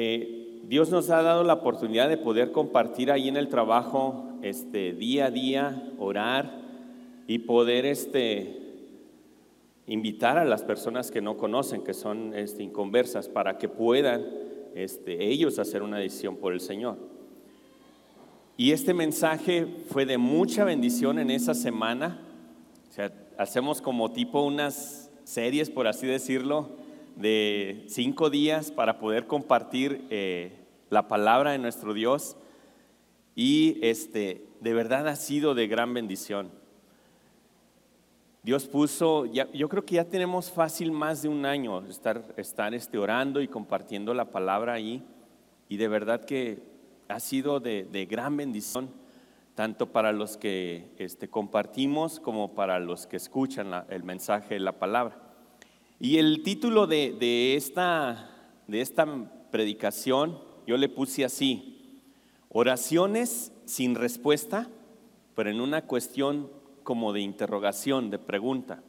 Eh, Dios nos ha dado la oportunidad de poder compartir ahí en el trabajo este, día a día, orar y poder este, invitar a las personas que no conocen, que son este, inconversas, para que puedan este, ellos hacer una decisión por el Señor. Y este mensaje fue de mucha bendición en esa semana. Hacemos como tipo unas series, por así decirlo, de cinco días para poder compartir eh, la palabra de nuestro Dios. Y este, de verdad ha sido de gran bendición. Dios puso, yo creo que ya tenemos fácil más de un año estar, estar este, orando y compartiendo la palabra ahí. Y de verdad que ha sido de, gran bendición, tanto para los que este, compartimos como para los que escuchan el mensaje de la palabra. Y el título de, esta, de esta predicación yo le puse así, oraciones sin respuesta, pero en una cuestión como de interrogación, de pregunta.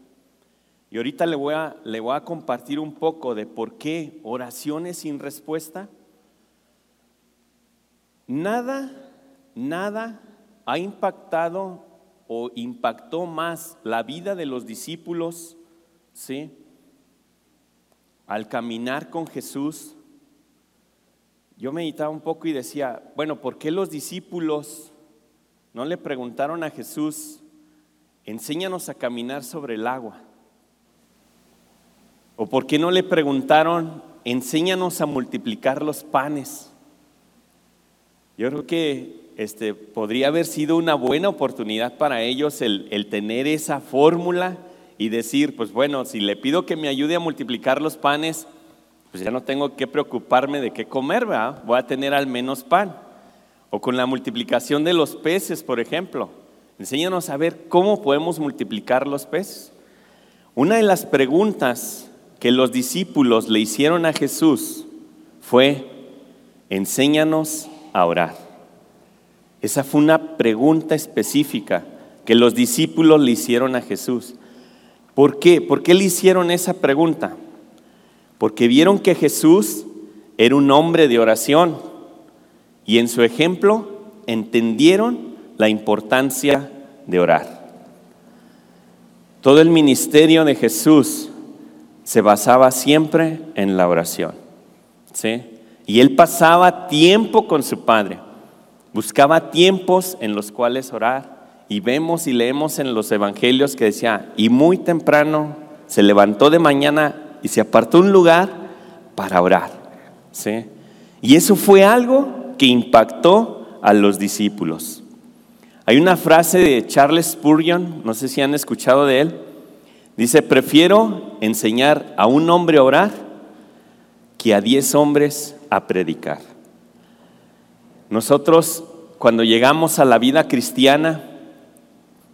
Y ahorita le voy a, le voy a compartir un poco de por qué oraciones sin respuesta. Nada, nada ha impactado o impactó más la vida de los discípulos, ¿sí? Al caminar con Jesús, yo meditaba un poco y decía, bueno, ¿por qué los discípulos no le preguntaron a Jesús, enséñanos a caminar sobre el agua. ¿O por qué no le preguntaron, enséñanos a multiplicar los panes? Yo creo que este, podría haber sido una buena oportunidad para ellos el, el tener esa fórmula y decir, pues bueno, si le pido que me ayude a multiplicar los panes, pues ya no tengo que preocuparme de qué comer, ¿verdad? Voy a tener al menos pan. O con la multiplicación de los peces, por ejemplo. Enséñanos a ver cómo podemos multiplicar los peces. Una de las preguntas que los discípulos le hicieron a Jesús fue, enséñanos a orar. Esa fue una pregunta específica que los discípulos le hicieron a Jesús. ¿Por qué? ¿Por qué le hicieron esa pregunta? Porque vieron que Jesús era un hombre de oración y en su ejemplo entendieron la importancia de orar. Todo el ministerio de Jesús se basaba siempre en la oración. ¿sí? Y él pasaba tiempo con su Padre, buscaba tiempos en los cuales orar. Y vemos y leemos en los evangelios que decía, y muy temprano se levantó de mañana y se apartó un lugar para orar. ¿sí? Y eso fue algo que impactó a los discípulos. Hay una frase de Charles Spurgeon, no sé si han escuchado de él. Dice, prefiero enseñar a un hombre a orar que a diez hombres a predicar. Nosotros, cuando llegamos a la vida cristiana,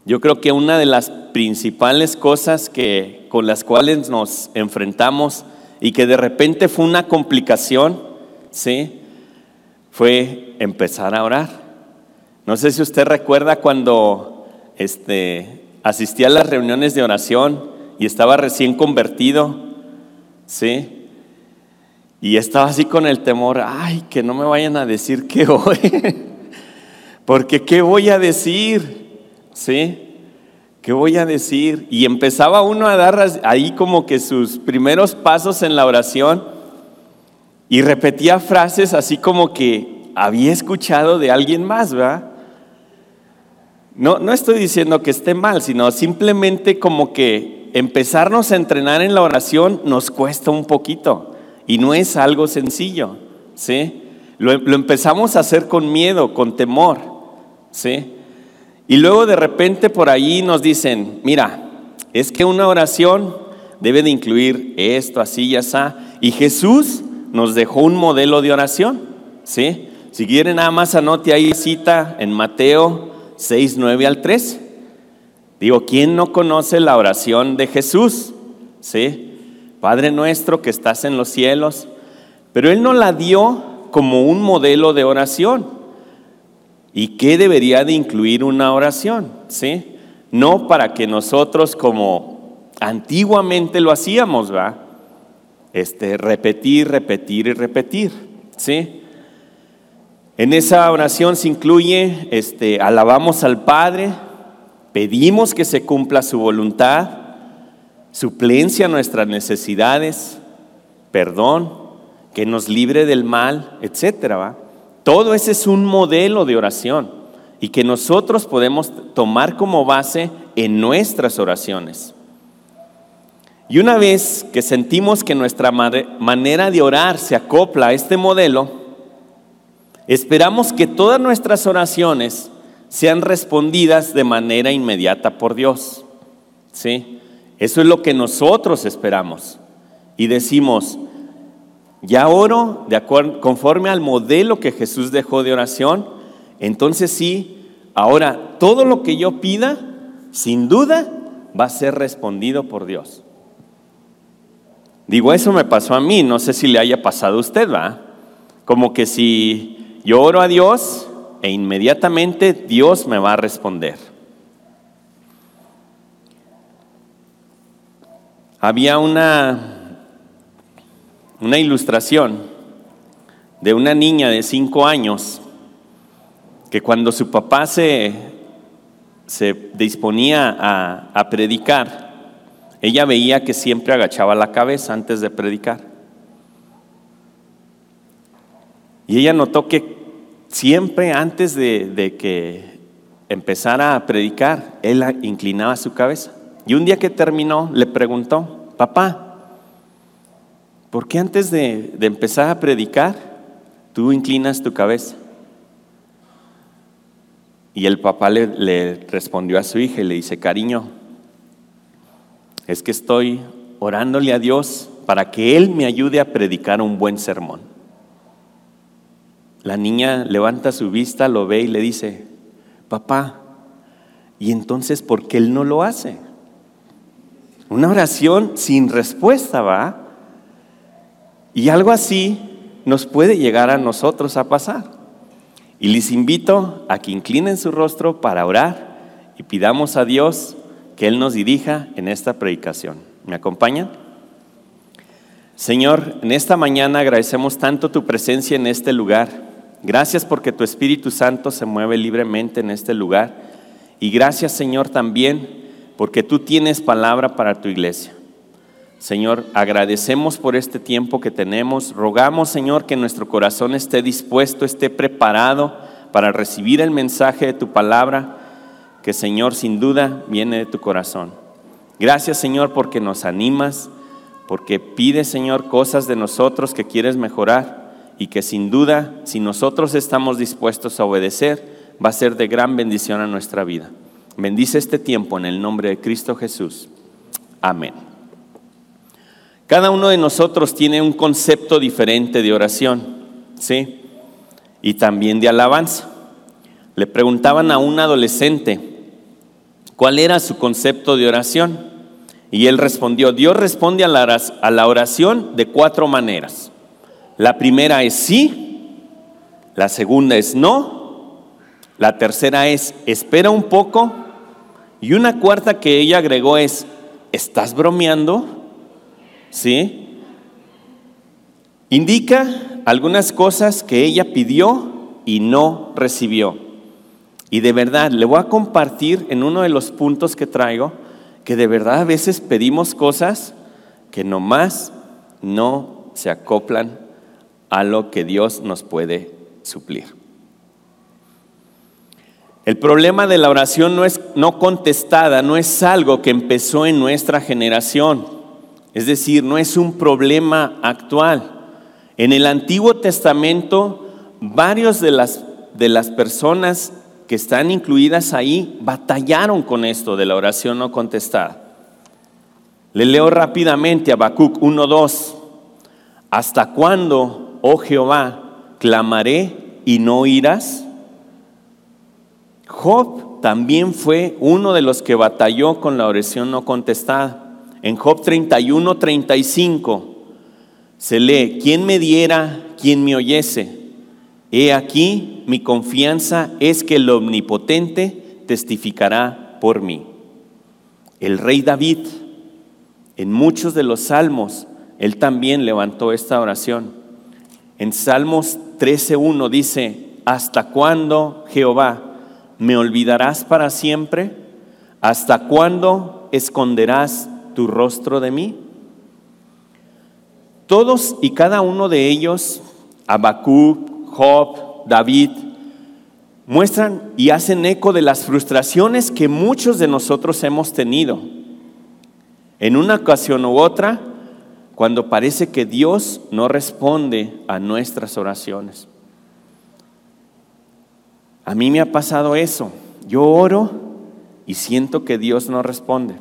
yo creo que una de las principales cosas que, con las cuales nos enfrentamos y que de repente fue una complicación, ¿sí? fue empezar a orar. No sé si usted recuerda cuando este, asistía a las reuniones de oración y estaba recién convertido, ¿sí? Y estaba así con el temor, ay, que no me vayan a decir que hoy, porque ¿qué voy a decir? ¿Sí? ¿Qué voy a decir? Y empezaba uno a dar ahí como que sus primeros pasos en la oración y repetía frases así como que había escuchado de alguien más, ¿verdad? No, no estoy diciendo que esté mal, sino simplemente como que empezarnos a entrenar en la oración nos cuesta un poquito y no es algo sencillo, ¿sí? Lo, empezamos a hacer con miedo, con temor, ¿sí? Y luego de repente por ahí nos dicen, mira, es que una oración debe de incluir esto, así y así. Y Jesús nos dejó un modelo de oración, ¿sí? Si quieren nada más anote ahí cita en Mateo 6, 9 al 13. Digo, ¿quién no conoce la oración de Jesús? ¿Sí? Padre nuestro que estás en los cielos. Pero Él no la dio como un modelo de oración. ¿Y qué debería de incluir una oración? ¿Sí? No para que nosotros como antiguamente lo hacíamos, ¿va? Este, repetir, repetir y repetir. ¿Sí? En esa oración se incluye, este, alabamos al Padre, pedimos que se cumpla su voluntad, suplencia nuestras necesidades, perdón, que nos libre del mal, etcétera. Todo ese es un modelo de oración y que nosotros podemos tomar como base en nuestras oraciones. Y una vez que sentimos que nuestra manera de orar se acopla a este modelo, esperamos que todas nuestras oraciones sean respondidas de manera inmediata por Dios. ¿Sí? Eso es lo que nosotros esperamos. Y decimos, ya oro de acuerdo, conforme al modelo que Jesús dejó de oración, entonces sí, ahora todo lo que yo pida, sin duda, va a ser respondido por Dios. Digo, eso me pasó a mí, no sé si le haya pasado a usted, ¿va? Como que si yo oro a Dios e inmediatamente Dios me va a responder. Había una, una ilustración de una niña de cinco años que cuando su papá se, se disponía a, a predicar, ella veía que siempre agachaba la cabeza antes de predicar. Y ella notó que siempre antes de, de, que empezara a predicar, él inclinaba su cabeza. Y un día que terminó, le preguntó, papá, ¿por qué antes de, empezar a predicar, tú inclinas tu cabeza? Y el papá le respondió a su hija y le dice, cariño, es que estoy orándole a Dios para que Él me ayude a predicar un buen sermón. La niña levanta su vista, lo ve y le dice, papá, ¿y entonces por qué Él no lo hace? Una oración sin respuesta, ¿va? Y algo así nos puede llegar a nosotros a pasar. Y les invito a que inclinen su rostro para orar y pidamos a Dios que Él nos dirija en esta predicación. ¿Me acompañan? Señor, en esta mañana agradecemos tanto tu presencia en este lugar. Gracias porque tu Espíritu Santo se mueve libremente en este lugar. Y gracias, Señor, también porque tú tienes palabra para tu iglesia. Señor, agradecemos por este tiempo que tenemos. Rogamos, Señor, que nuestro corazón esté dispuesto, esté preparado para recibir el mensaje de tu palabra que Señor sin duda viene de tu corazón. Gracias Señor porque nos animas, porque pides Señor cosas de nosotros que quieres mejorar y que sin duda si nosotros estamos dispuestos a obedecer va a ser de gran bendición a nuestra vida. Bendice este tiempo en el nombre de Cristo Jesús. Amén. Cada uno de nosotros tiene un concepto diferente de oración, ¿sí? Y también de alabanza. Le preguntaban a un adolescente, cuál era su concepto de oración. Y él respondió, Dios responde a la oración de cuatro maneras. La primera es sí, la segunda es no, la tercera es espera un poco y una cuarta que ella agregó es, ¿estás bromeando? ¿Sí? Indica algunas cosas que ella pidió y no recibió. Y de verdad, le voy a compartir en uno de los puntos que traigo, que de verdad a veces pedimos cosas que nomás no se acoplan a lo que Dios nos puede suplir. El problema de la oración no es no contestada, no es algo que empezó en nuestra generación. Es decir, no es un problema actual. En el Antiguo Testamento, varios de las, de las personas que están incluidas ahí batallaron con esto de la oración no contestada. Le leo rápidamente a Habacuc 1:2. ¿Hasta cuándo, oh Jehová, clamaré y no oirás? Job también fue uno de los que batalló con la oración no contestada. En Job 31, 35 se lee, ¿quién me diera, quién me oyese? He aquí, mi confianza es que el omnipotente testificará por mí. El rey David, en muchos de los salmos, él también levantó esta oración. En Salmos 13.1 dice, ¿hasta cuándo, Jehová, me olvidarás para siempre? ¿Hasta cuándo esconderás tu rostro de mí? Todos y cada uno de ellos, Habacuc, Job, David, muestran y hacen eco de las frustraciones que muchos de nosotros hemos tenido. En una ocasión u otra, cuando parece que Dios no responde a nuestras oraciones. A mí me ha pasado eso. Yo oro y siento que Dios no responde.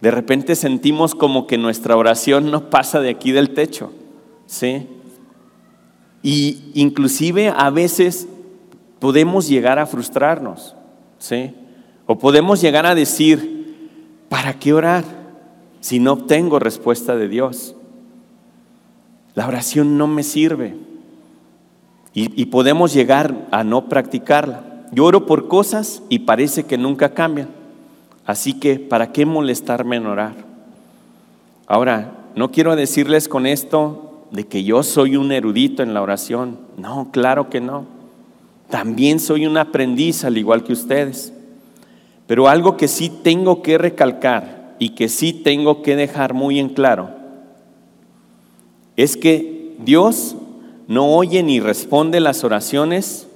De repente sentimos como que nuestra oración no pasa de aquí del techo, ¿sí? Y inclusive a veces podemos llegar a frustrarnos, ¿sí? O podemos llegar a decir, ¿para qué orar si no obtengo respuesta de Dios? La oración no me sirve. Y, y podemos llegar a no practicarla. Yo oro por cosas y parece que nunca cambian. Así que, ¿para qué molestarme en orar? Ahora, no quiero decirles con esto de que yo soy un erudito en la oración. No, claro que no. También soy un aprendiz al igual que ustedes. Pero algo que sí tengo que recalcar y que sí tengo que dejar muy en claro es que Dios no oye ni responde las oraciones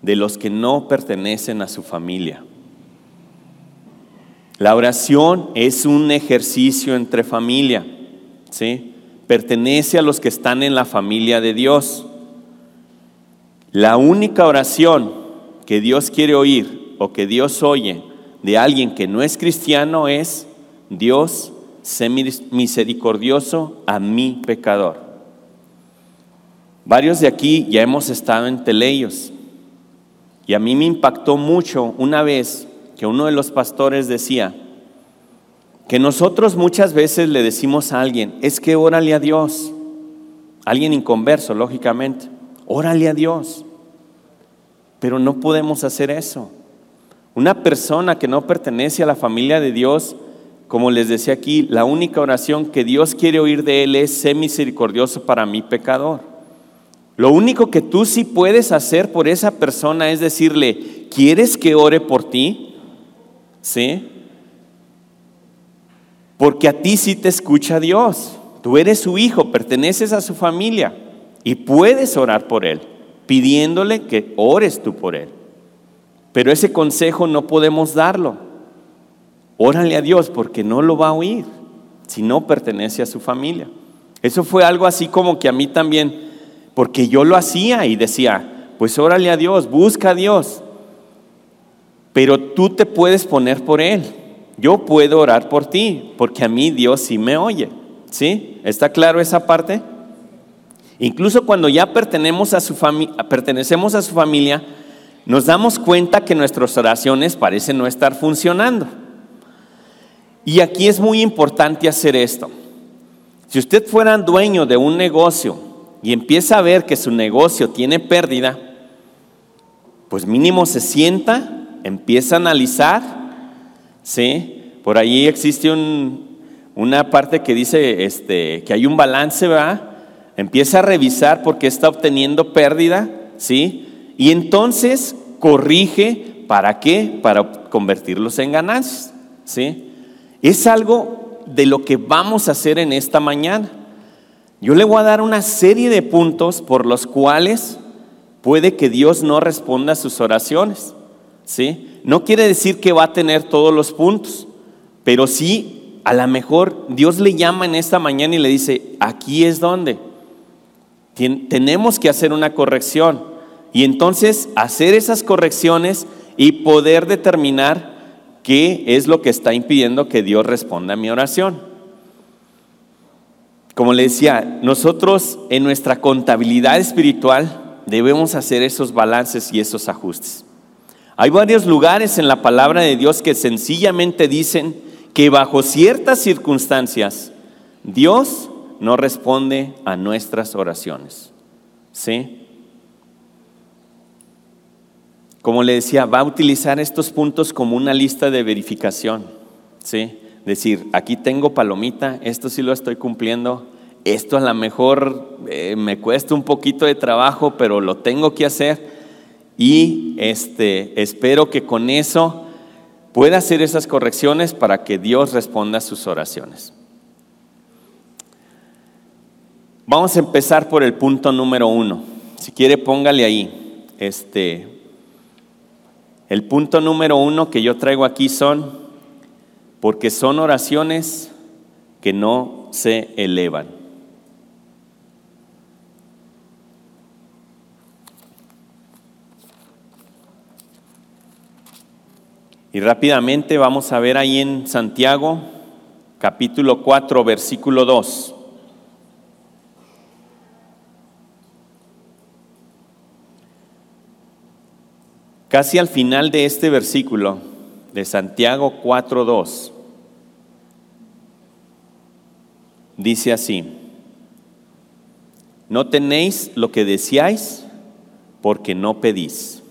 de los que no pertenecen a su familia. La oración es un ejercicio entre familia, ¿sí? Pertenece a los que están en la familia de Dios. La única oración que Dios quiere oír o que Dios oye de alguien que no es cristiano es, Dios, sé misericordioso a mi pecador. Varios de aquí ya hemos estado en Teleios y a mí me impactó mucho una vez que uno de los pastores decía que nosotros muchas veces le decimos a alguien, es que órale a Dios, alguien inconverso, lógicamente, órale a Dios, pero no podemos hacer eso. Una persona que no pertenece a la familia de Dios, como les decía aquí, la única oración que Dios quiere oír de él es, sé misericordioso para mi pecador. Lo único que tú sí puedes hacer por esa persona es decirle, ¿quieres que ore por ti? ¿Sí? Porque a ti sí te escucha Dios. Tú eres su hijo, perteneces a su familia y puedes orar por él, pidiéndole que ores tú por él. Pero ese consejo no podemos darlo. Órale a Dios porque no lo va a oír si no pertenece a su familia. Eso fue algo así como que a mí también, porque yo lo hacía y decía, pues órale a Dios, busca a Dios pero tú te puedes poner por Él. Yo puedo orar por ti, porque a mí Dios sí me oye. ¿Sí? ¿Está claro esa parte? Incluso cuando ya pertenecemos a su, pertenecemos a su familia, nos damos cuenta que nuestras oraciones parecen no estar funcionando. Y aquí es muy importante hacer esto. Si usted fuera dueño de un negocio y empieza a ver que su negocio tiene pérdida, pues mínimo se sienta empieza a analizar, ¿sí? Por ahí existe una parte que dice este, que hay un balance, ¿verdad? Empieza a revisar porque está obteniendo pérdida, ¿sí? Y entonces corrige, ¿para qué? Para convertirlos en ganancias, ¿sí? Es algo de lo que vamos a hacer en esta mañana. Yo le voy a dar una serie de puntos por los cuales puede que Dios no responda a sus oraciones. ¿Sí? No quiere decir que va a tener todos los puntos, pero sí, a lo mejor Dios le llama en esta mañana y le dice, aquí es donde. tenemos que hacer una corrección. Y entonces hacer esas correcciones y poder determinar qué es lo que está impidiendo que Dios responda a mi oración. Como le decía, nosotros en nuestra contabilidad espiritual debemos hacer esos balances y esos ajustes. Hay varios lugares en la palabra de Dios que sencillamente dicen que bajo ciertas circunstancias Dios no responde a nuestras oraciones. ¿Sí? Como le decía, va a utilizar estos puntos como una lista de verificación. ¿Sí? Decir, aquí tengo palomita, esto sí lo estoy cumpliendo, esto a lo mejor eh, me cuesta un poquito de trabajo, pero lo tengo que hacer y este, espero que con eso pueda hacer esas correcciones para que Dios responda a sus oraciones. Vamos a empezar por el punto número uno. Si quiere, póngale ahí. Este, el punto número uno que yo traigo aquí son, porque son oraciones que no se elevan. Y rápidamente vamos a ver ahí en Santiago, capítulo 4, versículo 2. Casi al final de este versículo de Santiago 4.2, dice así, no tenéis lo que deseáis porque no pedís.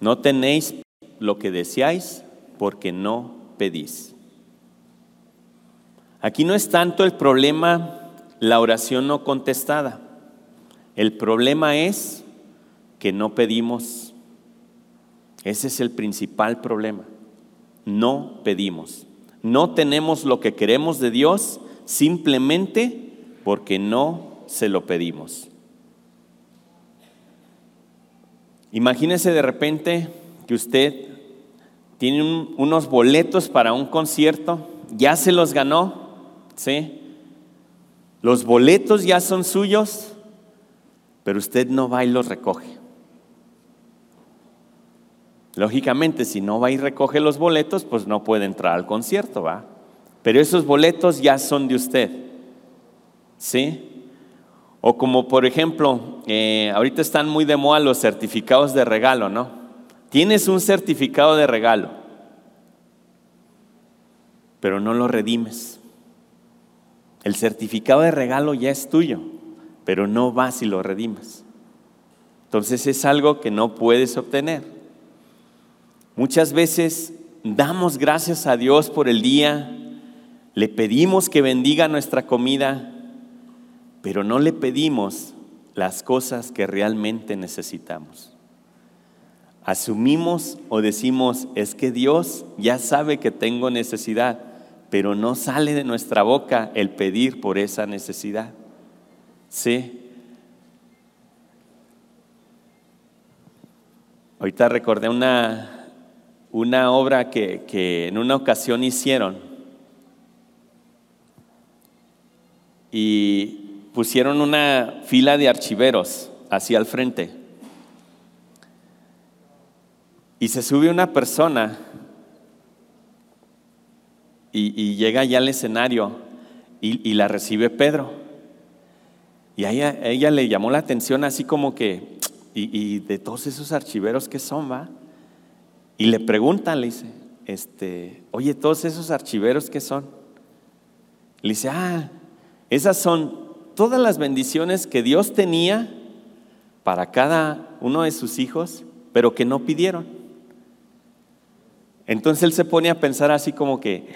No tenéis lo que deseáis porque no pedís. Aquí no es tanto el problema la oración no contestada. El problema es que no pedimos. Ese es el principal problema. No pedimos. No tenemos lo que queremos de Dios simplemente porque no se lo pedimos. Imagínese de repente que usted tiene unos boletos para un concierto, ya se los ganó, ¿sí? Los boletos ya son suyos, pero usted no va y los recoge. Lógicamente, si no va y recoge los boletos, pues no puede entrar al concierto, ¿va? Pero esos boletos ya son de usted, ¿sí? O como por ejemplo, eh, ahorita están muy de moda los certificados de regalo, ¿no? Tienes un certificado de regalo, pero no lo redimes. El certificado de regalo ya es tuyo, pero no vas y lo redimes. Entonces es algo que no puedes obtener. Muchas veces damos gracias a Dios por el día, le pedimos que bendiga nuestra comida, pero no le pedimos las cosas que realmente necesitamos. Asumimos o decimos, es que Dios ya sabe que tengo necesidad, pero no sale de nuestra boca el pedir por esa necesidad. ¿Sí? Ahorita recordé una, una obra que, que en una ocasión hicieron y pusieron una fila de archiveros hacia el frente. Y se sube una persona y, llega ya al escenario y, la recibe Pedro. Y a ella, le llamó la atención así como que, y, de todos esos archiveros que son, va? Y le pregunta, le dice, este, oye, todos esos archiveros que son. Le dice, ah, esas son todas las bendiciones que Dios tenía para cada uno de sus hijos, pero que no pidieron. Entonces él se pone a pensar así como que,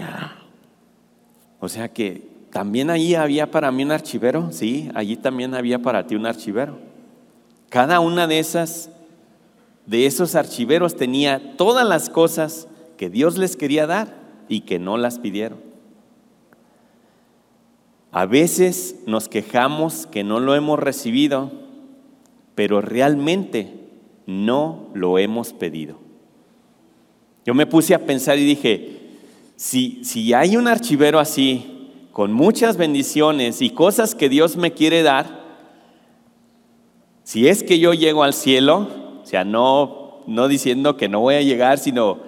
o sea que también allí había para mí un archivero, sí, allí también había para ti un archivero. Cada una de esas, de esos archiveros tenía todas las cosas que Dios les quería dar y que no las pidieron. A veces nos quejamos que no lo hemos recibido, pero realmente no lo hemos pedido. Yo me puse a pensar y dije, si, si hay un archivero así, con muchas bendiciones y cosas que Dios me quiere dar, si es que yo llego al cielo, o sea, no, no diciendo que no voy a llegar, sino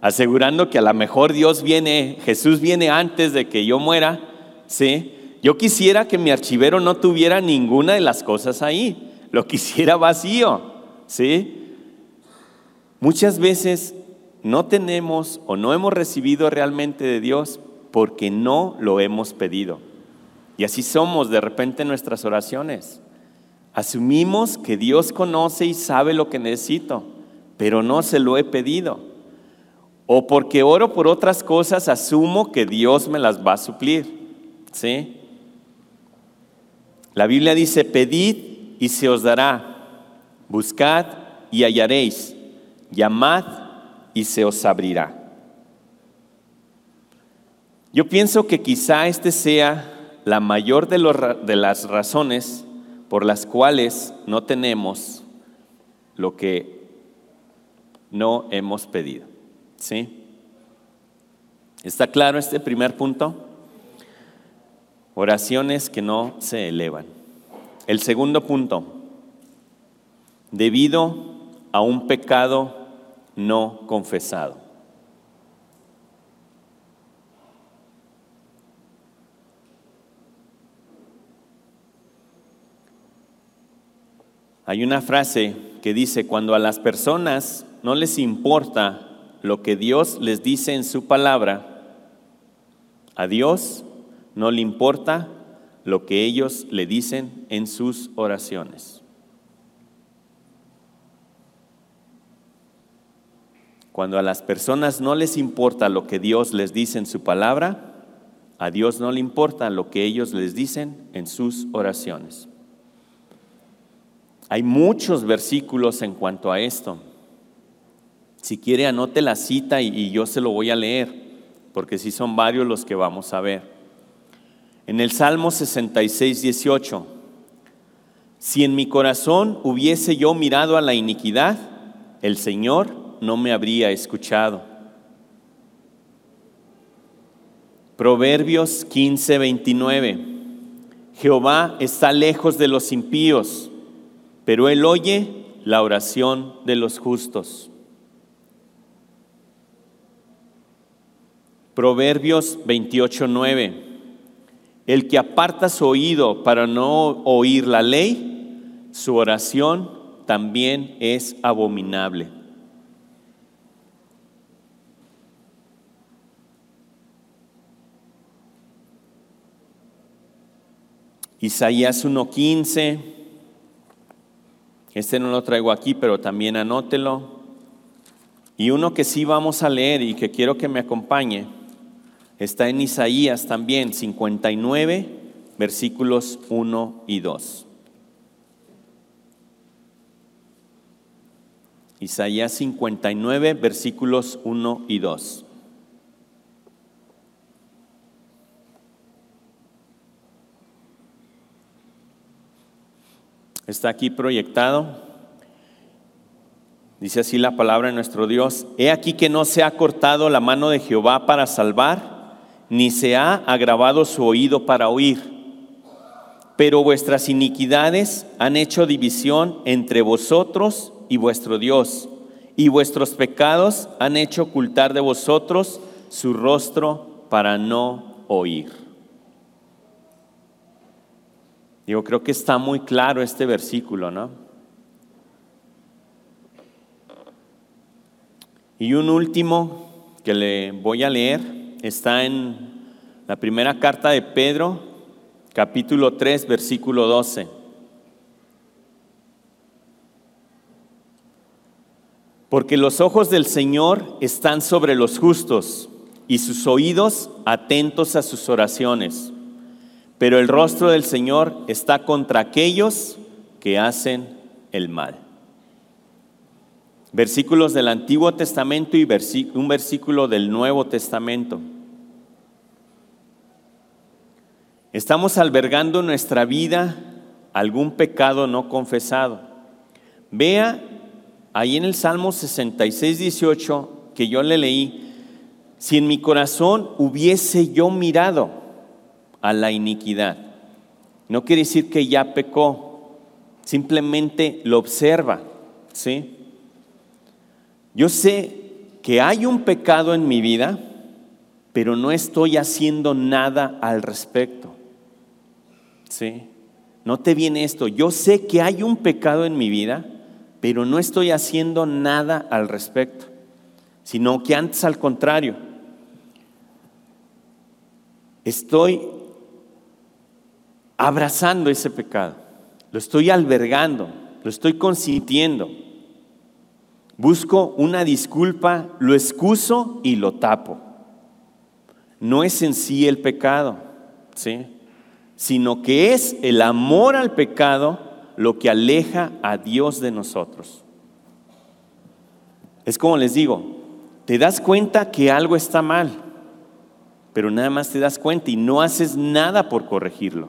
asegurando que a lo mejor Dios viene, Jesús viene antes de que yo muera, ¿sí? Yo quisiera que mi archivero no tuviera ninguna de las cosas ahí, lo quisiera vacío, ¿sí? Muchas veces no tenemos o no hemos recibido realmente de Dios porque no lo hemos pedido. Y así somos de repente en nuestras oraciones. Asumimos que Dios conoce y sabe lo que necesito, pero no se lo he pedido. O porque oro por otras cosas, asumo que Dios me las va a suplir. ¿Sí? La Biblia dice, pedid y se os dará, buscad y hallaréis, llamad y se os abrirá. Yo pienso que quizá este sea la mayor de, de las razones por las cuales no tenemos lo que no hemos pedido. ¿Sí? ¿Está claro este primer punto? Oraciones que no se elevan. El segundo punto, debido a un pecado no confesado. Hay una frase que dice, cuando a las personas no les importa lo que Dios les dice en su palabra, a Dios no le importa lo que ellos le dicen en sus oraciones. Cuando a las personas no les importa lo que Dios les dice en su palabra, a Dios no le importa lo que ellos les dicen en sus oraciones. Hay muchos versículos en cuanto a esto. Si quiere, anote la cita y, yo se lo voy a leer, porque sí son varios los que vamos a ver. En el Salmo 66, 18, si en mi corazón hubiese yo mirado a la iniquidad, el Señor no me habría escuchado. Proverbios 15, 29, Jehová está lejos de los impíos, pero Él oye la oración de los justos. Proverbios 28, 9. El que aparta su oído para no oír la ley, su oración también es abominable. Isaías 1:15, este no lo traigo aquí, pero también anótelo. Y uno que sí vamos a leer y que quiero que me acompañe Está en Isaías también 59, versículos 1 y 2. Isaías 59, versículos 1 y 2. Está aquí proyectado. Dice así la palabra de nuestro Dios. He aquí que no se ha cortado la mano de Jehová para salvar ni se ha agravado su oído para oír. Pero vuestras iniquidades han hecho división entre vosotros y vuestro Dios, y vuestros pecados han hecho ocultar de vosotros su rostro para no oír. Yo creo que está muy claro este versículo, ¿no? Y un último que le voy a leer está en la primera carta de Pedro, capítulo 3, versículo 12. Porque los ojos del Señor están sobre los justos y sus oídos atentos a sus oraciones. Pero el rostro del Señor está contra aquellos que hacen el mal. Versículos del Antiguo Testamento y un versículo del Nuevo Testamento. Estamos albergando en nuestra vida algún pecado no confesado. Vea ahí en el Salmo 66, 18 que yo le leí, si en mi corazón hubiese yo mirado a la iniquidad, no quiere decir que ya pecó, simplemente lo observa, ¿sí? Yo sé que hay un pecado en mi vida, pero no estoy haciendo nada al respecto. ¿Sí? No te viene esto. Yo sé que hay un pecado en mi vida, pero no estoy haciendo nada al respecto, sino que antes al contrario, estoy abrazando ese pecado, lo estoy albergando, lo estoy consintiendo. Busco una disculpa, lo excuso y lo tapo. No es en sí el pecado, ¿sí? sino que es el amor al pecado lo que aleja a Dios de nosotros. Es como les digo, te das cuenta que algo está mal, pero nada más te das cuenta y no haces nada por corregirlo,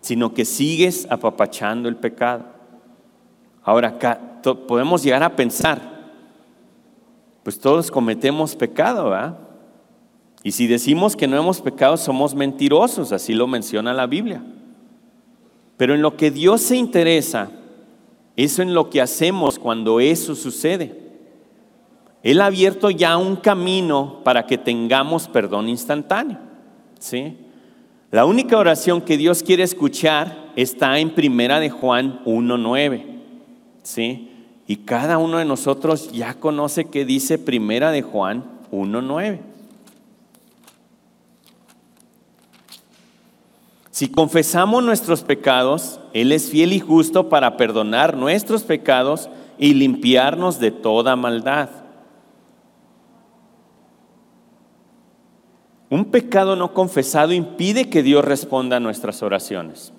sino que sigues apapachando el pecado. Ahora, acá podemos llegar a pensar, pues todos cometemos pecado, ¿verdad? Y si decimos que no hemos pecado, somos mentirosos, así lo menciona la Biblia. Pero en lo que Dios se interesa, eso en lo que hacemos cuando eso sucede. Él ha abierto ya un camino para que tengamos perdón instantáneo. ¿sí? La única oración que Dios quiere escuchar está en Primera de Juan 1.9. ¿sí? Y cada uno de nosotros ya conoce que dice Primera de Juan 1.9. Si confesamos nuestros pecados, Él es fiel y justo para perdonar nuestros pecados y limpiarnos de toda maldad. Un pecado no confesado impide que Dios responda a nuestras oraciones.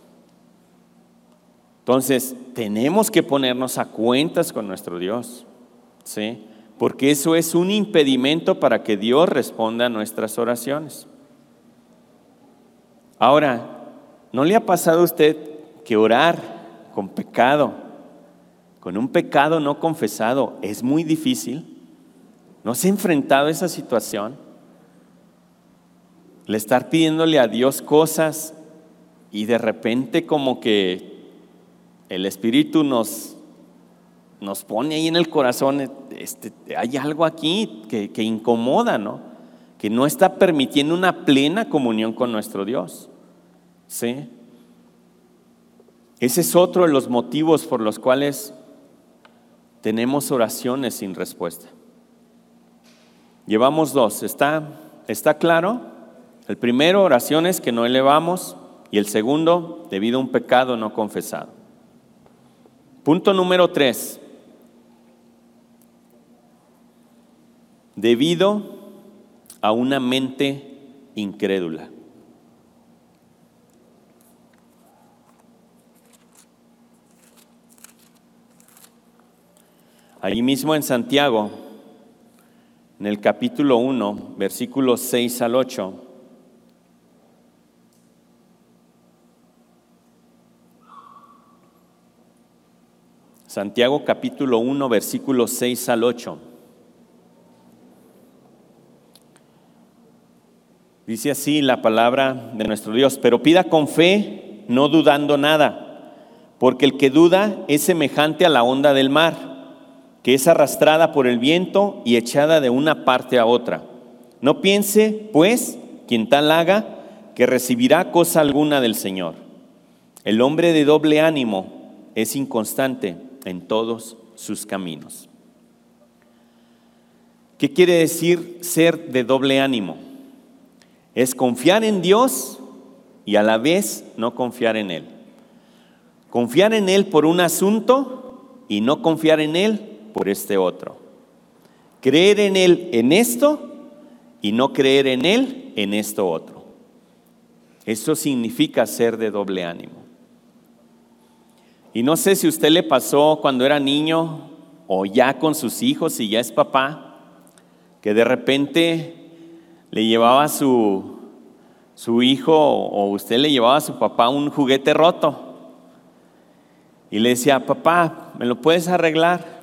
Entonces, tenemos que ponernos a cuentas con nuestro Dios, ¿sí? Porque eso es un impedimento para que Dios responda a nuestras oraciones. Ahora, ¿No le ha pasado a usted que orar con pecado, con un pecado no confesado, es muy difícil? ¿No se ha enfrentado a esa situación? Le estar pidiéndole a Dios cosas y de repente como que el Espíritu nos, nos pone ahí en el corazón, este, hay algo aquí que, que incomoda, ¿no? Que no está permitiendo una plena comunión con nuestro Dios. ¿Sí? Ese es otro de los motivos por los cuales tenemos oraciones sin respuesta. Llevamos dos, ¿está, está claro? El primero, oraciones que no elevamos, y el segundo, debido a un pecado no confesado. Punto número tres, debido a una mente incrédula. Allí mismo en Santiago, en el capítulo 1, versículos 6 al 8. Santiago capítulo 1, versículos 6 al 8. Dice así la palabra de nuestro Dios, pero pida con fe, no dudando nada, porque el que duda es semejante a la onda del mar que es arrastrada por el viento y echada de una parte a otra. No piense, pues, quien tal haga, que recibirá cosa alguna del Señor. El hombre de doble ánimo es inconstante en todos sus caminos. ¿Qué quiere decir ser de doble ánimo? Es confiar en Dios y a la vez no confiar en Él. Confiar en Él por un asunto y no confiar en Él por este otro. Creer en Él en esto y no creer en Él en esto otro. Eso significa ser de doble ánimo. Y no sé si usted le pasó cuando era niño o ya con sus hijos y ya es papá, que de repente le llevaba su, su hijo o usted le llevaba a su papá un juguete roto. Y le decía, papá, ¿me lo puedes arreglar?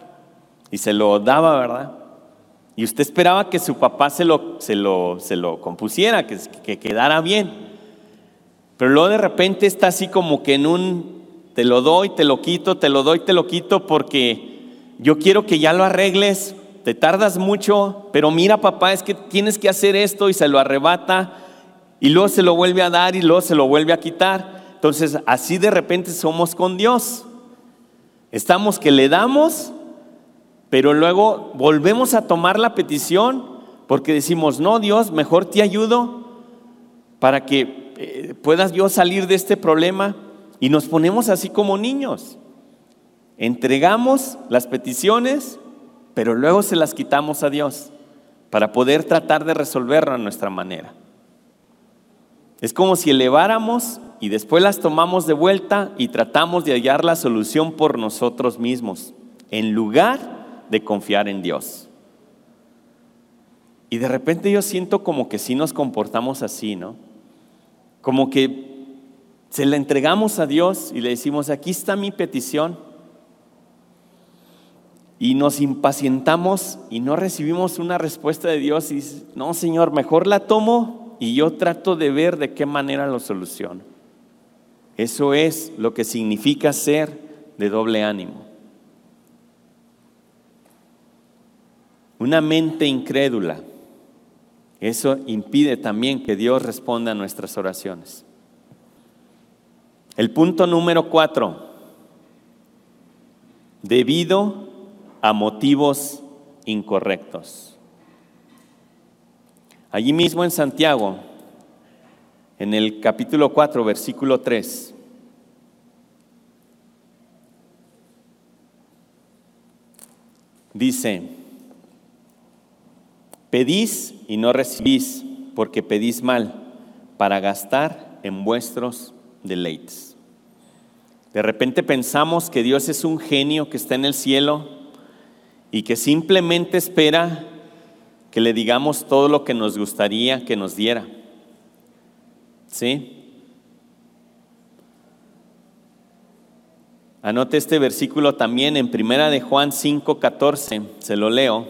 y se lo daba, ¿verdad? Y usted esperaba que su papá se lo, se lo, se lo compusiera, que, que quedara bien. Pero luego de repente está así como que en un, te lo doy, te lo quito, te lo doy, te lo quito, porque yo quiero que ya lo arregles, te tardas mucho, pero mira papá, es que tienes que hacer esto y se lo arrebata y luego se lo vuelve a dar y luego se lo vuelve a quitar. Entonces así de repente somos con Dios. Estamos que le damos pero luego volvemos a tomar la petición porque decimos, no, Dios, mejor te ayudo para que eh, puedas yo salir de este problema. Y nos ponemos así como niños. Entregamos las peticiones, pero luego se las quitamos a Dios para poder tratar de resolverlo a nuestra manera. Es como si eleváramos y después las tomamos de vuelta y tratamos de hallar la solución por nosotros mismos, en lugar de confiar en Dios. Y de repente yo siento como que sí nos comportamos así, ¿no? Como que se la entregamos a Dios y le decimos, aquí está mi petición. Y nos impacientamos y no recibimos una respuesta de Dios y no, Señor, mejor la tomo y yo trato de ver de qué manera lo soluciono. Eso es lo que significa ser de doble ánimo. Una mente incrédula. Eso impide también que Dios responda a nuestras oraciones. El punto número cuatro, debido a motivos incorrectos. Allí mismo en Santiago, en el capítulo 4, versículo 3. Dice, pedís y no recibís, porque pedís mal, para gastar en vuestros deleites. De repente pensamos que Dios es un genio que está en el cielo y que simplemente espera que le digamos todo lo que nos gustaría que nos diera. ¿Sí? Anote este versículo también en Primera de Juan 5:14, se lo leo.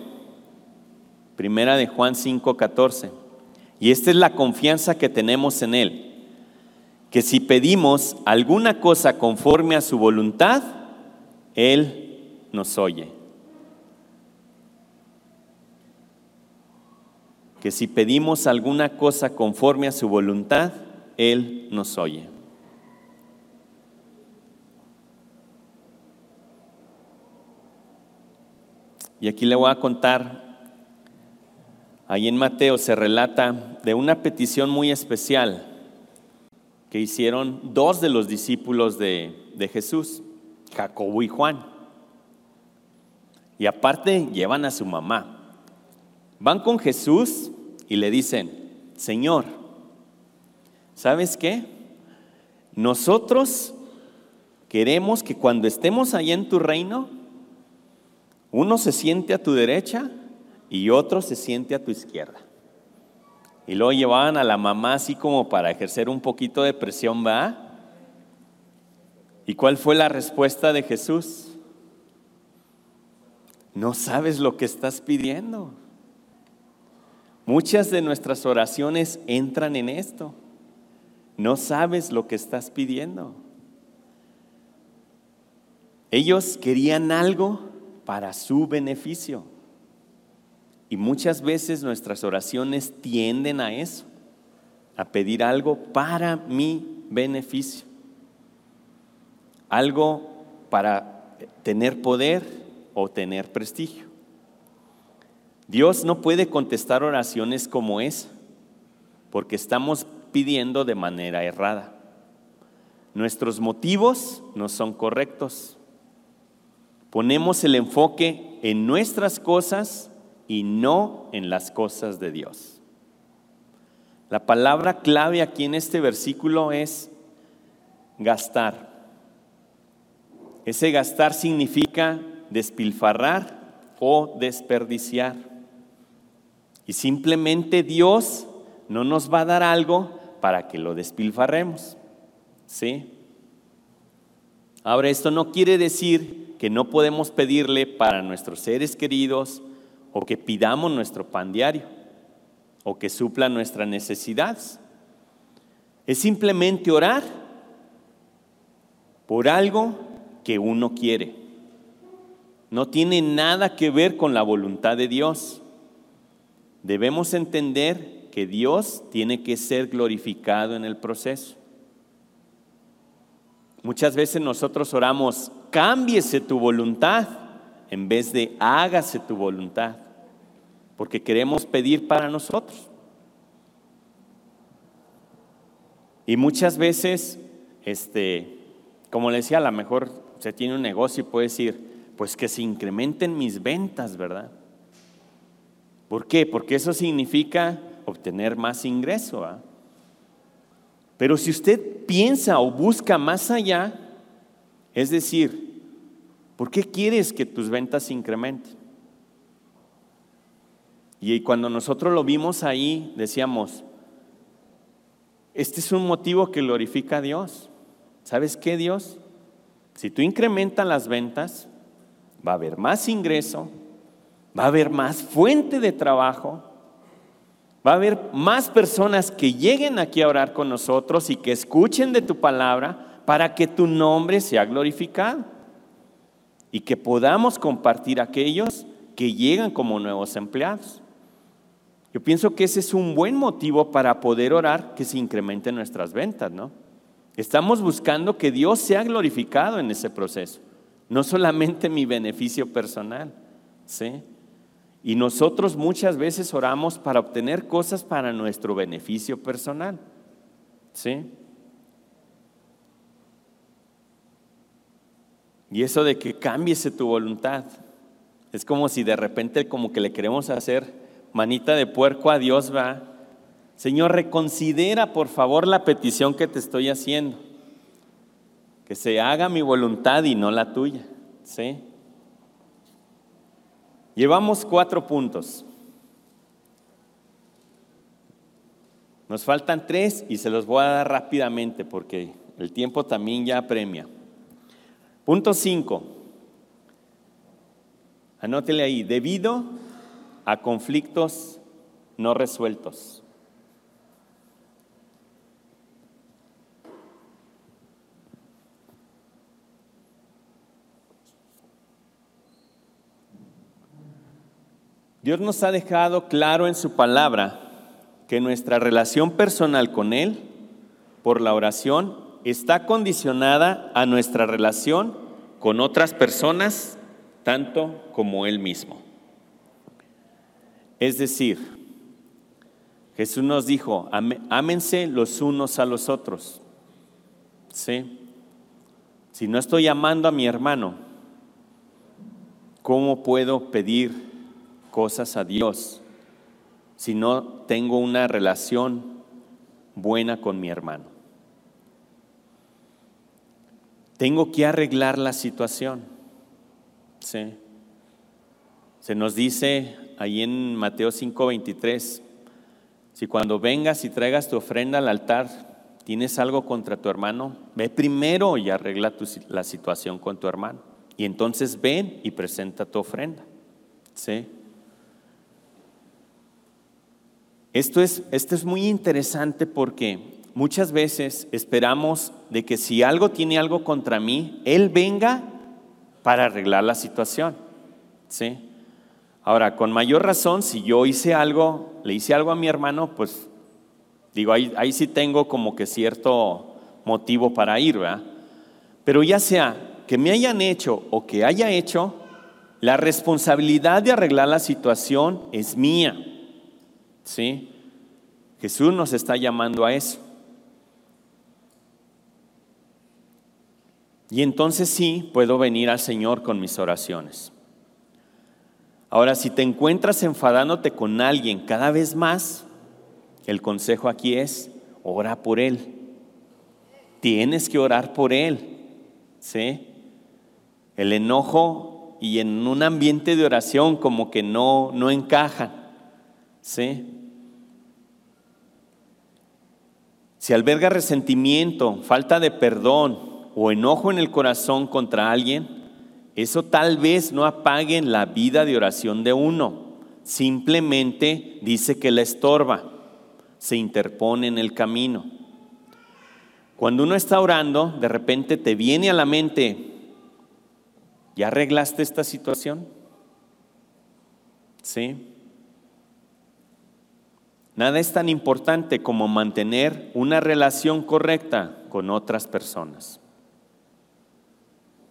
Primera de Juan 5:14. Y esta es la confianza que tenemos en él, que si pedimos alguna cosa conforme a su voluntad, él nos oye. Que si pedimos alguna cosa conforme a su voluntad, él nos oye. Y aquí le voy a contar, ahí en Mateo se relata de una petición muy especial que hicieron dos de los discípulos de, de Jesús, Jacobo y Juan. Y aparte llevan a su mamá. Van con Jesús y le dicen, Señor, ¿Sabes qué? Nosotros queremos que cuando estemos allá en tu reino, uno se siente a tu derecha y otro se siente a tu izquierda. Y luego llevaban a la mamá así como para ejercer un poquito de presión, ¿va? ¿Y cuál fue la respuesta de Jesús? No sabes lo que estás pidiendo. Muchas de nuestras oraciones entran en esto. No sabes lo que estás pidiendo. Ellos querían algo para su beneficio. Y muchas veces nuestras oraciones tienden a eso, a pedir algo para mi beneficio. Algo para tener poder o tener prestigio. Dios no puede contestar oraciones como esa, porque estamos pidiendo de manera errada. Nuestros motivos no son correctos. Ponemos el enfoque en nuestras cosas y no en las cosas de Dios. La palabra clave aquí en este versículo es gastar. Ese gastar significa despilfarrar o desperdiciar. Y simplemente Dios no nos va a dar algo para que lo despilfarremos. ¿Sí? Ahora, esto no quiere decir que no podemos pedirle para nuestros seres queridos o que pidamos nuestro pan diario o que supla nuestras necesidades. Es simplemente orar por algo que uno quiere. No tiene nada que ver con la voluntad de Dios. Debemos entender que Dios tiene que ser glorificado en el proceso. Muchas veces nosotros oramos, cámbiese tu voluntad en vez de hágase tu voluntad, porque queremos pedir para nosotros. Y muchas veces, este, como le decía, a lo mejor se tiene un negocio y puede decir, pues que se incrementen mis ventas, ¿verdad? ¿Por qué? Porque eso significa obtener más ingreso. Pero si usted piensa o busca más allá, es decir, ¿por qué quieres que tus ventas incrementen? Y cuando nosotros lo vimos ahí, decíamos, este es un motivo que glorifica a Dios. ¿Sabes qué, Dios? Si tú incrementas las ventas, va a haber más ingreso, va a haber más fuente de trabajo, va a haber más personas que lleguen aquí a orar con nosotros y que escuchen de tu palabra para que tu nombre sea glorificado y que podamos compartir aquellos que llegan como nuevos empleados. Yo pienso que ese es un buen motivo para poder orar que se incrementen nuestras ventas, ¿no? Estamos buscando que Dios sea glorificado en ese proceso, no solamente mi beneficio personal, ¿sí? Y nosotros muchas veces oramos para obtener cosas para nuestro beneficio personal, ¿sí? Y eso de que cambiese tu voluntad, es como si de repente como que le queremos hacer manita de puerco a Dios, va. Señor, reconsidera por favor la petición que te estoy haciendo. Que se haga mi voluntad y no la tuya. ¿Sí? Llevamos cuatro puntos. Nos faltan tres y se los voy a dar rápidamente porque el tiempo también ya apremia. Punto cinco. Anótele ahí. Debido a conflictos no resueltos. Dios nos ha dejado claro en su palabra que nuestra relación personal con Él, por la oración, está condicionada a nuestra relación con otras personas, tanto como Él mismo. Es decir, Jesús nos dijo, ámense los unos a los otros. Si no estoy amando a mi hermano, ¿cómo puedo pedir cosas a Dios si no tengo una relación buena con mi hermano? Tengo que arreglar la situación. ¿Sí? Se nos dice ahí en Mateo 5:23, si cuando vengas y traigas tu ofrenda al altar, tienes algo contra tu hermano, ve primero y arregla la situación con tu hermano. Y entonces ven y presenta tu ofrenda. ¿Sí? Esto es, esto es muy interesante porque muchas veces esperamos de que si algo tiene algo contra mí, Él venga para arreglar la situación. ¿Sí? Ahora, con mayor razón, si yo hice algo, le hice algo a mi hermano, pues digo, ahí, ahí sí tengo como que cierto motivo para ir, ¿verdad? Pero ya sea que me hayan hecho o que haya hecho, la responsabilidad de arreglar la situación es mía. ¿Sí? Jesús nos está llamando a eso. Y entonces sí puedo venir al Señor con mis oraciones. Ahora, si te encuentras enfadándote con alguien cada vez más, el consejo aquí es, ora por él. Tienes que orar por él. ¿Sí? El enojo y en un ambiente de oración como que no, no encajan. ¿Sí? Si alberga resentimiento, falta de perdón o enojo en el corazón contra alguien, eso tal vez no apague la vida de oración de uno, simplemente dice que la estorba, se interpone en el camino. Cuando uno está orando, de repente te viene a la mente, ¿ya arreglaste esta situación? ¿Sí? Nada es tan importante como mantener una relación correcta con otras personas.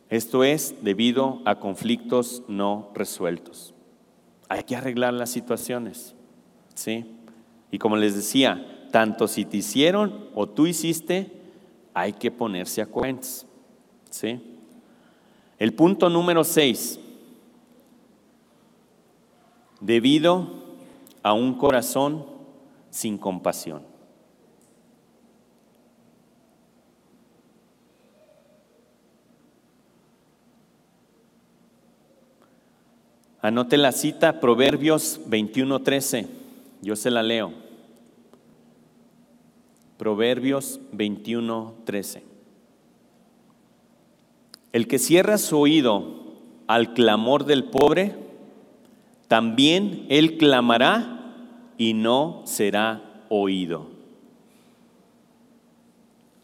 Esto es debido a conflictos no resueltos. Hay que arreglar las situaciones. ¿sí? Y como les decía, tanto si te hicieron o tú hiciste, hay que ponerse a cuentas. ¿sí? El punto número 6. Debido a un corazón sin compasión. Anote la cita, Proverbios 21:13. Yo se la leo. Proverbios 21:13. El que cierra su oído al clamor del pobre, también él clamará y no será oído.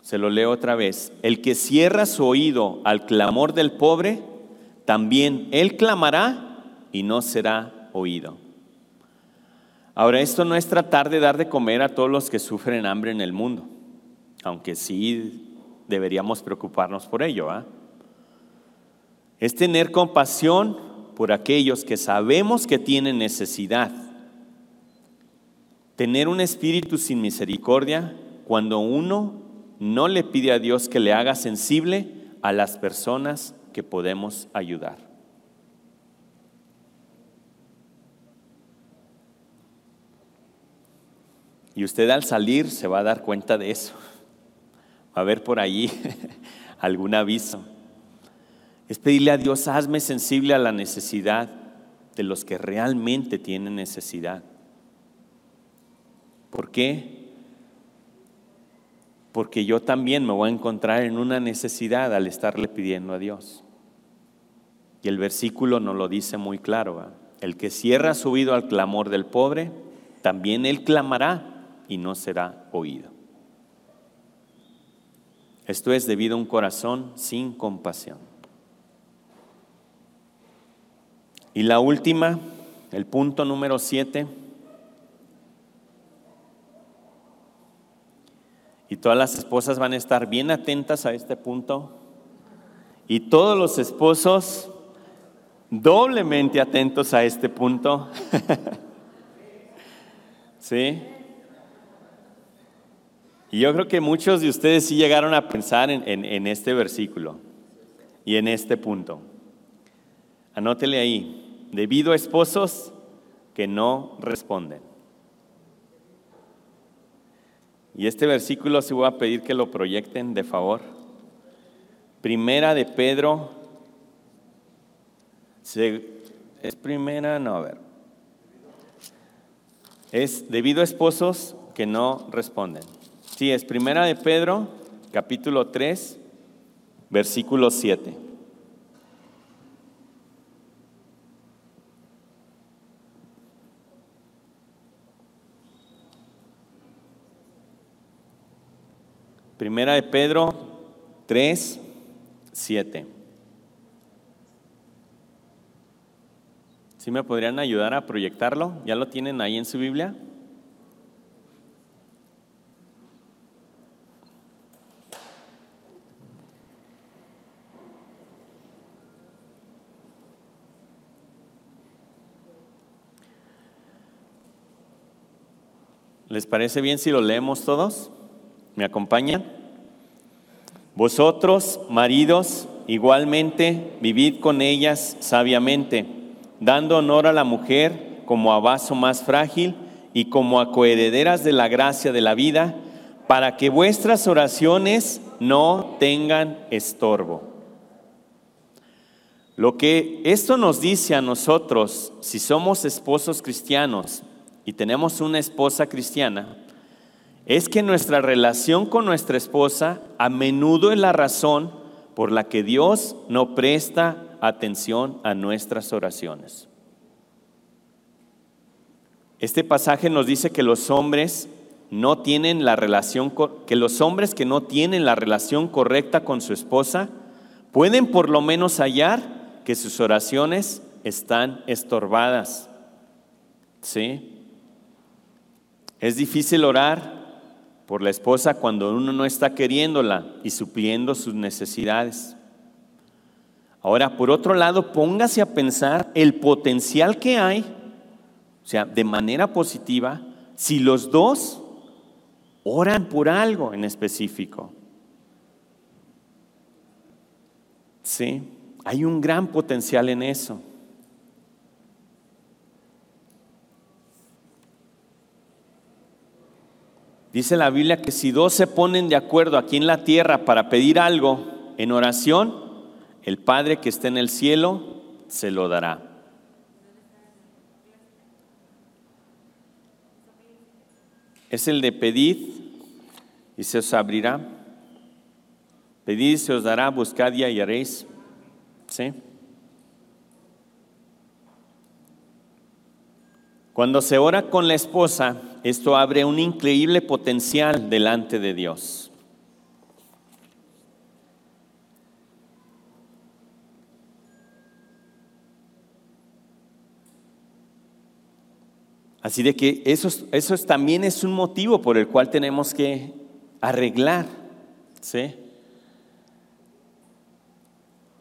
Se lo leo otra vez. El que cierra su oído al clamor del pobre, también él clamará y no será oído. Ahora, esto no es tratar de dar de comer a todos los que sufren hambre en el mundo, aunque sí deberíamos preocuparnos por ello. ¿ah? Es tener compasión por aquellos que sabemos que tienen necesidad. Tener un espíritu sin misericordia cuando uno no le pide a Dios que le haga sensible a las personas que podemos ayudar. Y usted al salir se va a dar cuenta de eso. Va a ver por allí algún aviso. Es pedirle a Dios, hazme sensible a la necesidad de los que realmente tienen necesidad. ¿Por qué? Porque yo también me voy a encontrar en una necesidad al estarle pidiendo a Dios. Y el versículo nos lo dice muy claro. El que cierra su oído al clamor del pobre, también él clamará y no será oído. Esto es debido a un corazón sin compasión. Y la última, el punto número siete. Y todas las esposas van a estar bien atentas a este punto. Y todos los esposos doblemente atentos a este punto. ¿Sí? Y yo creo que muchos de ustedes sí llegaron a pensar en, este versículo y en este punto. Anótele ahí, debido a esposos que no responden. Y este versículo se voy a pedir que lo proyecten de favor. Primera de Pedro, es primera, no, a ver. Es debido a esposos que no responden. Sí, es Primera de Pedro, capítulo 3, versículo 7. Primera de Pedro 3, 7. ¿Sí me podrían ayudar a proyectarlo? ¿Ya lo tienen ahí en su Biblia? ¿Les parece bien si lo leemos todos? ¿Me acompañan? Vosotros, maridos, igualmente vivid con ellas sabiamente, dando honor a la mujer como a vaso más frágil y como a coherederas de la gracia de la vida, para que vuestras oraciones no tengan estorbo. Lo que esto nos dice a nosotros, si somos esposos cristianos, y tenemos una esposa cristiana, es que nuestra relación con nuestra esposa a menudo es la razón por la que Dios no presta atención a nuestras oraciones. Este pasaje nos dice que los hombres no tienen la relación que los hombres que no tienen la relación correcta con su esposa pueden por lo menos hallar que sus oraciones están estorbadas. ¿Sí? Es difícil orar por la esposa cuando uno no está queriéndola y supliendo sus necesidades. Ahora, por otro lado, póngase a pensar el potencial que hay, o sea, de manera positiva, si los dos oran por algo en específico. Sí, hay un gran potencial en eso. Dice la Biblia que si dos se ponen de acuerdo aquí en la tierra para pedir algo en oración, el Padre que está en el cielo se lo dará. Es el de pedid y se os abrirá. Pedid y se os dará, buscad y hallaréis. ¿Sí? Cuando se ora con la esposa, esto abre un increíble potencial delante de Dios. Así de que eso, eso también es un motivo por el cual tenemos que arreglar. ¿sí?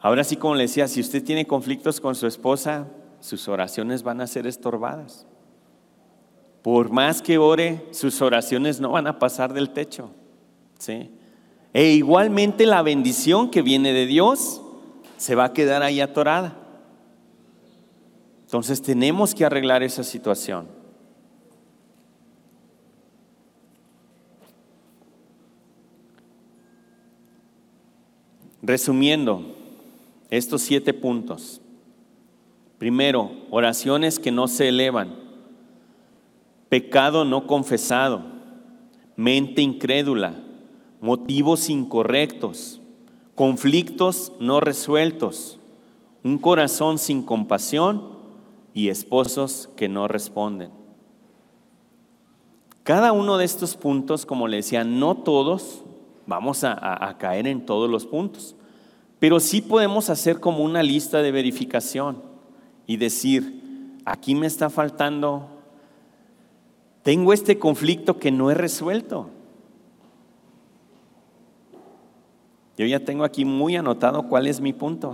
Ahora sí, como le decía, si usted tiene conflictos con su esposa, sus oraciones van a ser estorbadas. Por más que ore, sus oraciones no van a pasar del techo. ¿sí? E igualmente la bendición que viene de Dios se va a quedar ahí atorada. Entonces tenemos que arreglar esa situación. Resumiendo estos siete puntos. Primero, oraciones que no se elevan, pecado no confesado, mente incrédula, motivos incorrectos, conflictos no resueltos, un corazón sin compasión y esposos que no responden. Cada uno de estos puntos, como le decía, no todos vamos a, caer en todos los puntos. Pero sí podemos hacer como una lista de verificación y decir, aquí me está faltando, tengo este conflicto que no he resuelto. Yo ya tengo aquí muy anotado cuál es mi punto.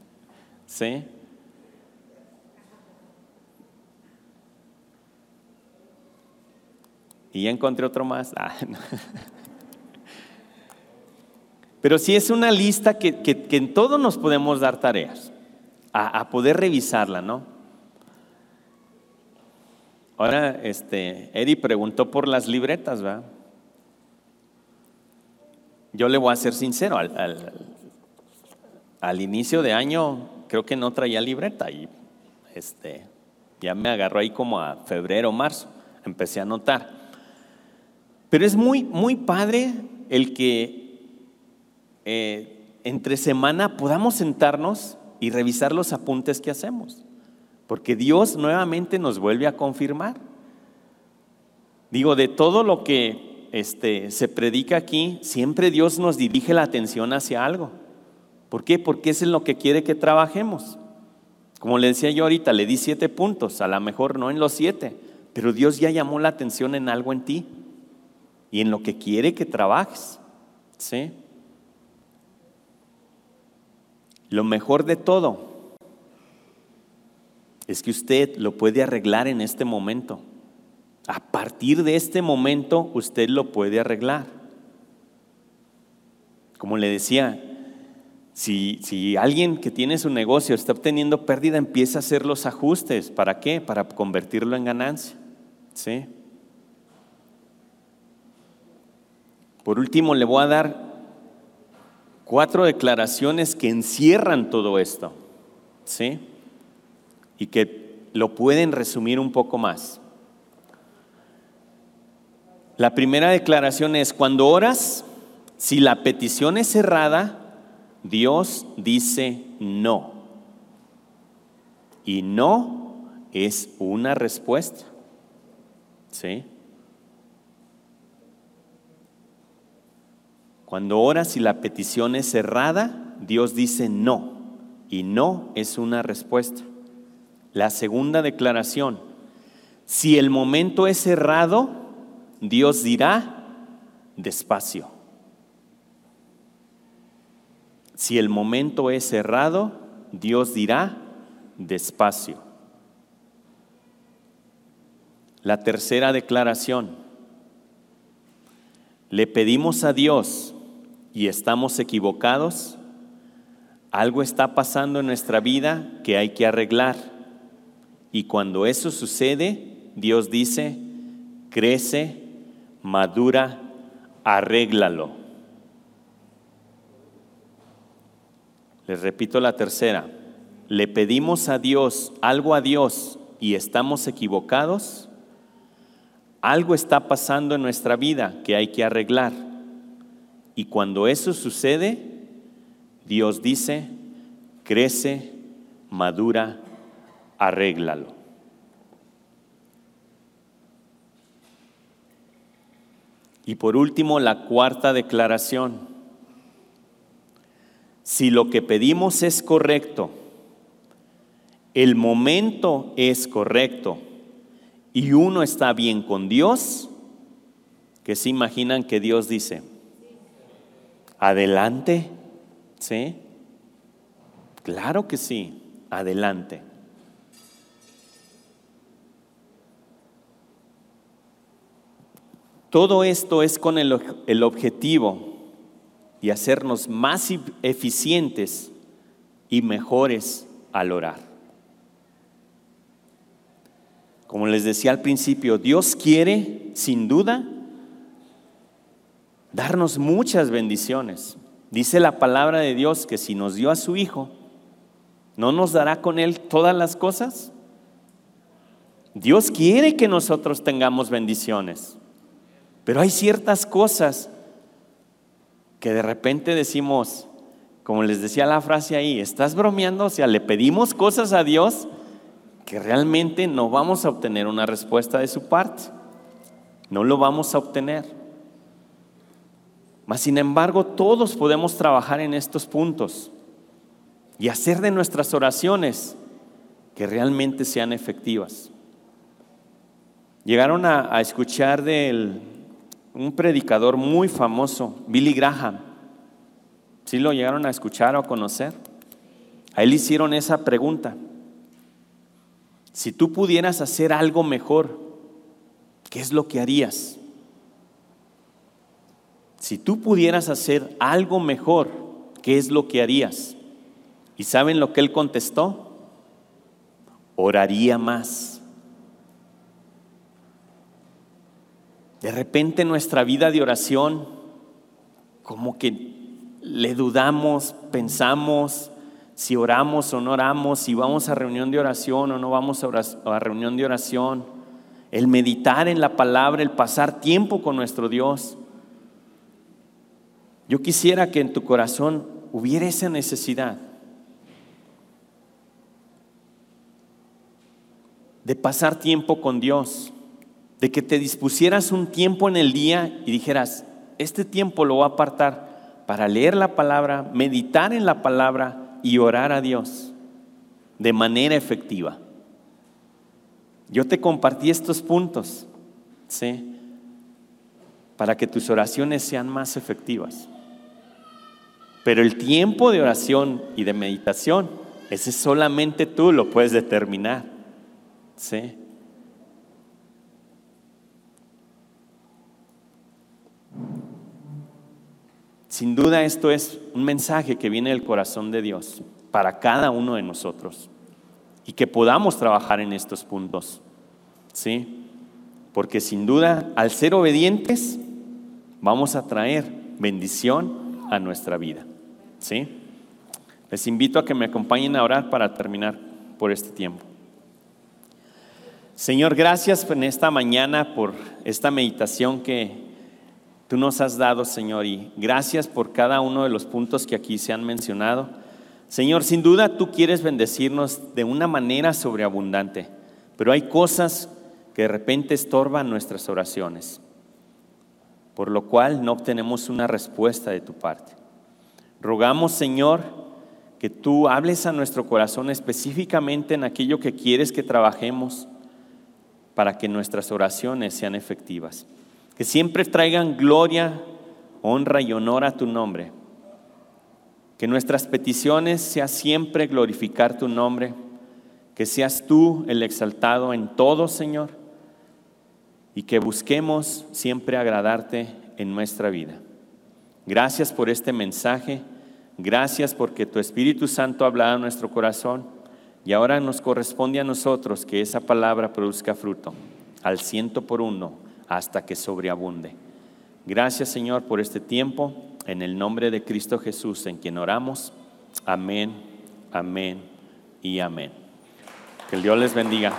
¿Sí? Y ya encontré otro más. Ah, pero sí es una lista que, en todo nos podemos dar tareas, a, poder revisarla, ¿no? Ahora, este, Eddie preguntó por las libretas, ¿verdad? Yo le voy a ser sincero, al, al, inicio de año creo que no traía libreta y este, ya me agarró ahí como a febrero, marzo, empecé a notar. Pero es muy, muy padre el que eh, entre semana podamos sentarnos y revisar los apuntes que hacemos. Porque Dios nuevamente nos vuelve a confirmar. Digo, de todo lo que este, se predica aquí, siempre Dios nos dirige la atención hacia algo. ¿Por qué? Porque es en lo que quiere que trabajemos. Como le decía yo ahorita, le di siete puntos, a lo mejor no en los siete, pero Dios ya llamó la atención en algo en ti y en lo que quiere que trabajes. ¿Sí? Lo mejor de todo es que usted lo puede arreglar en este momento. A partir de este momento usted lo puede arreglar. Como le decía, si, si, alguien que tiene su negocio está obteniendo pérdida, empieza a hacer los ajustes. ¿Para qué? Para convertirlo en ganancia. ¿Sí? Por último, le voy a dar cuatro declaraciones que encierran todo esto, ¿sí? Y que lo pueden resumir un poco más. La primera declaración es, cuando oras, si la petición es cerrada, Dios dice no. Y no es una respuesta. ¿Sí? Cuando oras y la petición es cerrada, Dios dice no. Y no es una respuesta. La segunda declaración, si el momento es cerrado, Dios dirá despacio. Si el momento es cerrado, Dios dirá despacio. La tercera declaración, le pedimos a Dios y estamos equivocados, algo está pasando en nuestra vida que hay que arreglar. Y cuando eso sucede, Dios dice, crece, madura, arréglalo. Les repito la tercera. Le pedimos a Dios algo a Dios y estamos equivocados. algo está pasando en nuestra vida que hay que arreglar. Y cuando eso sucede, Dios dice, crece, madura, arréglalo. Y por último, la cuarta declaración. Si lo que pedimos es correcto, el momento es correcto y uno está bien con Dios, que se imaginan que Dios dice, adelante, ¿sí? Claro que sí, adelante. Todo esto es con el, objetivo y hacernos más eficientes y mejores al orar. Como les decía al principio, Dios quiere, sin duda, darnos muchas bendiciones. Dice la palabra de Dios que si nos dio a su Hijo, ¿no nos dará con Él todas las cosas? Dios quiere que nosotros tengamos bendiciones. Pero hay ciertas cosas que de repente decimos, como les decía la frase ahí, estás bromeando, o sea, le pedimos cosas a Dios que realmente no vamos a obtener una respuesta de su parte. No lo vamos a obtener. Mas, sin embargo, todos podemos trabajar en estos puntos y hacer de nuestras oraciones que realmente sean efectivas. Llegaron a, a escuchar del un predicador muy famoso, Billy Graham. ¿Sí lo llegaron a escuchar o a conocer? A él hicieron esa pregunta. Si tú pudieras hacer algo mejor, ¿qué es lo que harías? Si tú pudieras hacer algo mejor, ¿qué es lo que harías? ¿Y saben lo que él contestó? Oraría más. De repente nuestra vida de oración, como que le dudamos, pensamos si oramos o no oramos, si vamos a reunión de oración o no vamos a, reunión de oración, el meditar en la palabra, el pasar tiempo con nuestro Dios. Yo quisiera que en tu corazón hubiera esa necesidad de pasar tiempo con Dios de que te dispusieras un tiempo en el día y dijeras, este tiempo lo voy a apartar para leer la palabra, meditar en la palabra y orar a Dios de manera efectiva. Yo te compartí estos puntos, ¿sí? Para que tus oraciones sean más efectivas. Pero el tiempo de oración y de meditación, ese solamente tú lo puedes determinar, ¿sí? Sin duda esto es un mensaje que viene del corazón de Dios para cada uno de nosotros y que podamos trabajar en estos puntos. ¿Sí? Porque sin duda al ser obedientes vamos a traer bendición a nuestra vida. ¿Sí? Les invito a que me acompañen a orar para terminar por este tiempo. Señor, gracias en esta mañana por esta meditación que tú nos has dado, Señor, y gracias por cada uno de los puntos que aquí se han mencionado. Señor, sin duda tú quieres bendecirnos de una manera sobreabundante, pero hay cosas que de repente estorban nuestras oraciones, por lo cual no obtenemos una respuesta de tu parte. Rogamos, Señor, que tú hables a nuestro corazón específicamente en aquello que quieres que trabajemos para que nuestras oraciones sean efectivas que siempre traigan gloria, honra y honor a tu nombre. Que nuestras peticiones sea siempre glorificar tu nombre, que seas tú el exaltado en todo, Señor, y que busquemos siempre agradarte en nuestra vida. Gracias por este mensaje, gracias porque tu Espíritu Santo ha hablado en nuestro corazón y ahora nos corresponde a nosotros que esa palabra produzca fruto al ciento por uno hasta que sobreabunde. Gracias Señor por este tiempo, en el nombre de Cristo Jesús, en quien oramos. Amén, amén y amén. Que el Dios les bendiga.